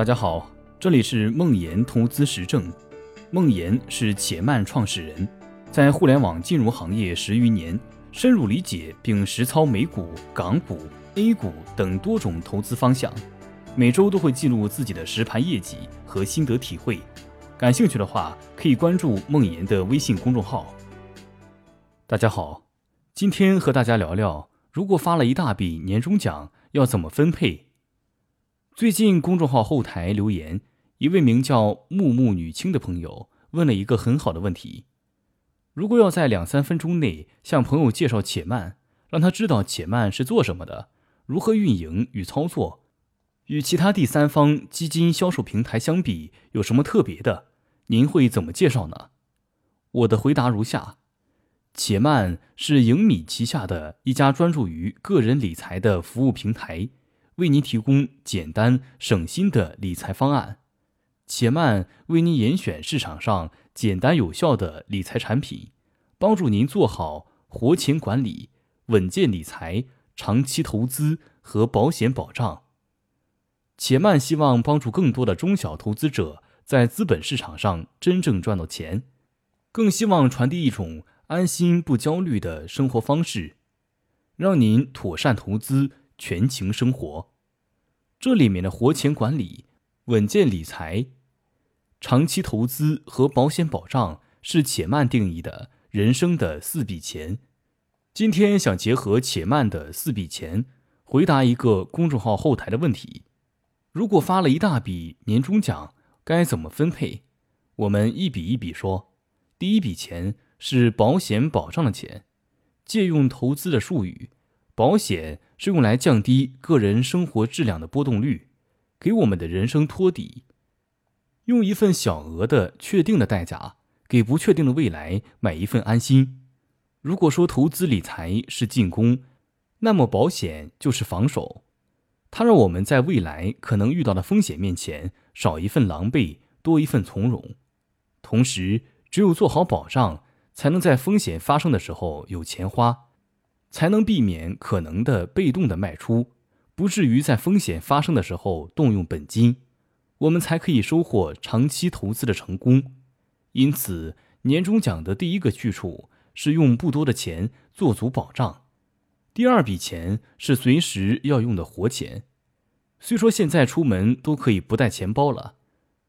大家好，这里是梦岩投资实证。梦岩是且慢创始人，在互联网金融行业十余年，深入理解并实操美股、港股、A 股等多种投资方向。每周都会记录自己的实盘业绩和心得体会。感兴趣的话，可以关注梦岩的微信公众号。大家好，今天和大家聊聊，如果发了一大笔年终奖，要怎么分配？最近公众号后台留言，一位名叫木木女青的朋友问了一个很好的问题：如果要在两三分钟内向朋友介绍且慢，让他知道且慢是做什么的，如何运营与操作，与其他第三方基金销售平台相比有什么特别的，您会怎么介绍呢？我的回答如下：且慢是盈米旗下的一家专注于个人理财的服务平台。为您提供简单省心的理财方案，且慢为您严选市场上简单有效的理财产品，帮助您做好活钱管理、稳健理财、长期投资和保险保障。且慢希望帮助更多的中小投资者在资本市场上真正赚到钱，更希望传递一种安心不焦虑的生活方式，让您妥善投资。全情生活，这里面的活钱管理、稳健理财、长期投资和保险保障是且慢定义的人生的四笔钱。今天想结合且慢的四笔钱，回答一个公众号后台的问题：如果发了一大笔年终奖，该怎么分配？我们一笔一笔说。第一笔钱是保险保障的钱，借用投资的术语。保险是用来降低个人生活质量的波动率，给我们的人生托底，用一份小额的确定的代价，给不确定的未来买一份安心。如果说投资理财是进攻，那么保险就是防守，它让我们在未来可能遇到的风险面前少一份狼狈，多一份从容。同时，只有做好保障，才能在风险发生的时候有钱花。才能避免可能的被动的卖出，不至于在风险发生的时候动用本金，我们才可以收获长期投资的成功。因此，年终奖的第一个去处是用不多的钱做足保障，第二笔钱是随时要用的活钱。虽说现在出门都可以不带钱包了，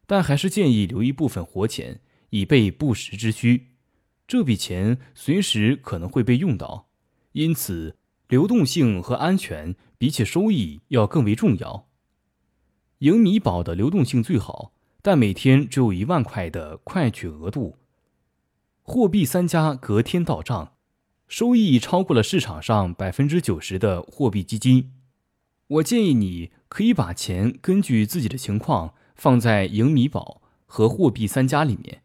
但还是建议留一部分活钱，以备不时之需。这笔钱随时可能会被用到。因此，流动性和安全比起收益要更为重要。盈米宝的流动性最好，但每天只有一万块的快取额度。货币三家隔天到账，收益超过了市场上百分之九十的货币基金。我建议你可以把钱根据自己的情况放在盈米宝和货币三家里面。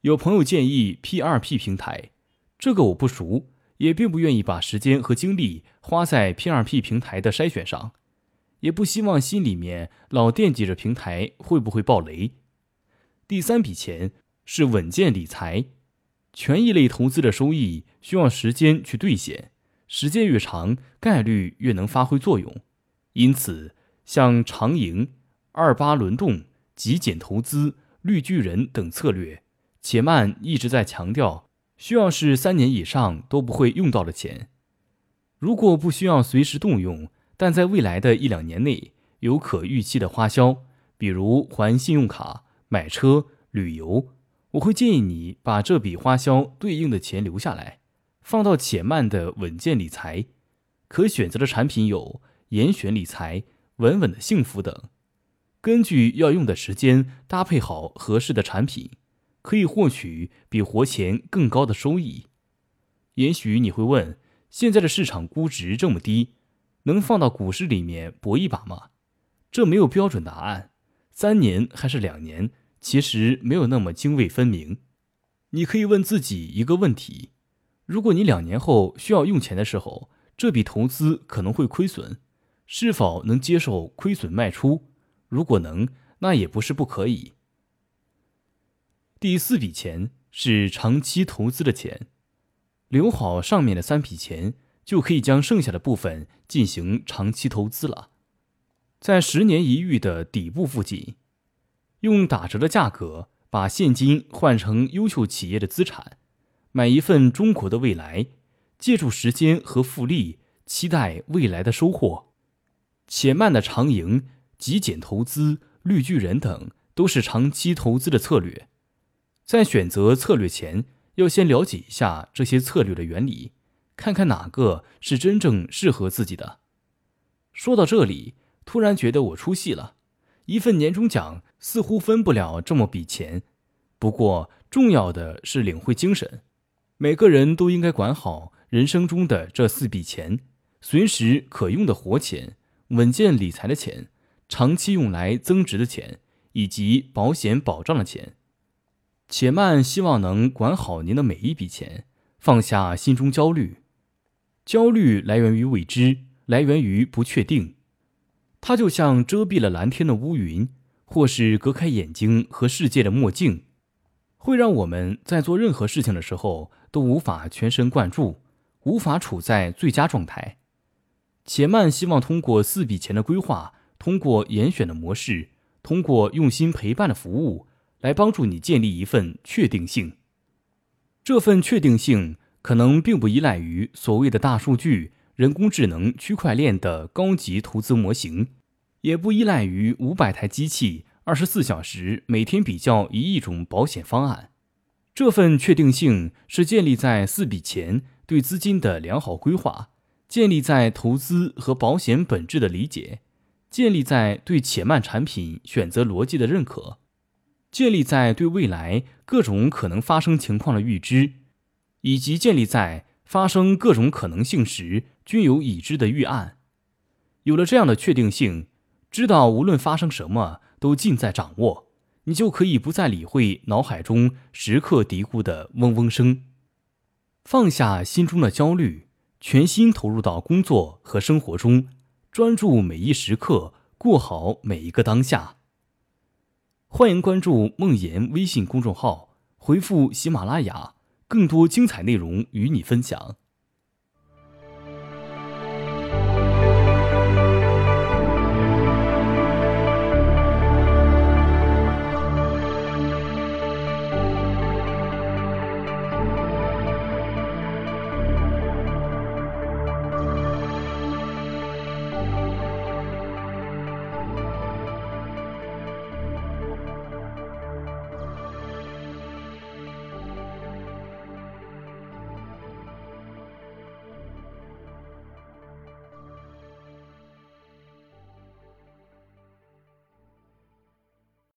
有朋友建议 P 二 P 平台，这个我不熟。也并不愿意把时间和精力花在 P2P 平台的筛选上，也不希望心里面老惦记着平台会不会爆雷。第三笔钱是稳健理财，权益类投资的收益需要时间去兑现，时间越长，概率越能发挥作用。因此，像长盈、二八轮动、极简投资、绿巨人等策略，且慢一直在强调。需要是三年以上都不会用到的钱，如果不需要随时动用，但在未来的一两年内有可预期的花销，比如还信用卡、买车、旅游，我会建议你把这笔花销对应的钱留下来，放到且慢的稳健理财。可选择的产品有严选理财、稳稳的幸福等，根据要用的时间搭配好合适的产品。可以获取比活钱更高的收益。也许你会问：现在的市场估值这么低，能放到股市里面搏一把吗？这没有标准答案。三年还是两年，其实没有那么泾渭分明。你可以问自己一个问题：如果你两年后需要用钱的时候，这笔投资可能会亏损，是否能接受亏损卖出？如果能，那也不是不可以。第四笔钱是长期投资的钱，留好上面的三笔钱，就可以将剩下的部分进行长期投资了。在十年一遇的底部附近，用打折的价格把现金换成优秀企业的资产，买一份中国的未来，借助时间和复利，期待未来的收获。且慢的长盈、极简投资、绿巨人等都是长期投资的策略。在选择策略前，要先了解一下这些策略的原理，看看哪个是真正适合自己的。说到这里，突然觉得我出戏了。一份年终奖似乎分不了这么笔钱，不过重要的是领会精神。每个人都应该管好人生中的这四笔钱：随时可用的活钱、稳健理财的钱、长期用来增值的钱，以及保险保障的钱。且慢，希望能管好您的每一笔钱，放下心中焦虑。焦虑来源于未知，来源于不确定。它就像遮蔽了蓝天的乌云，或是隔开眼睛和世界的墨镜，会让我们在做任何事情的时候都无法全神贯注，无法处在最佳状态。且慢，希望通过四笔钱的规划，通过严选的模式，通过用心陪伴的服务。来帮助你建立一份确定性。这份确定性可能并不依赖于所谓的大数据、人工智能、区块链的高级投资模型，也不依赖于五百台机器二十四小时每天比较一亿种保险方案。这份确定性是建立在四笔钱对资金的良好规划，建立在投资和保险本质的理解，建立在对且慢产品选择逻辑的认可。建立在对未来各种可能发生情况的预知，以及建立在发生各种可能性时均有已知的预案。有了这样的确定性，知道无论发生什么都尽在掌握，你就可以不再理会脑海中时刻嘀咕的嗡嗡声，放下心中的焦虑，全心投入到工作和生活中，专注每一时刻，过好每一个当下。欢迎关注梦妍微信公众号，回复喜马拉雅，更多精彩内容与你分享。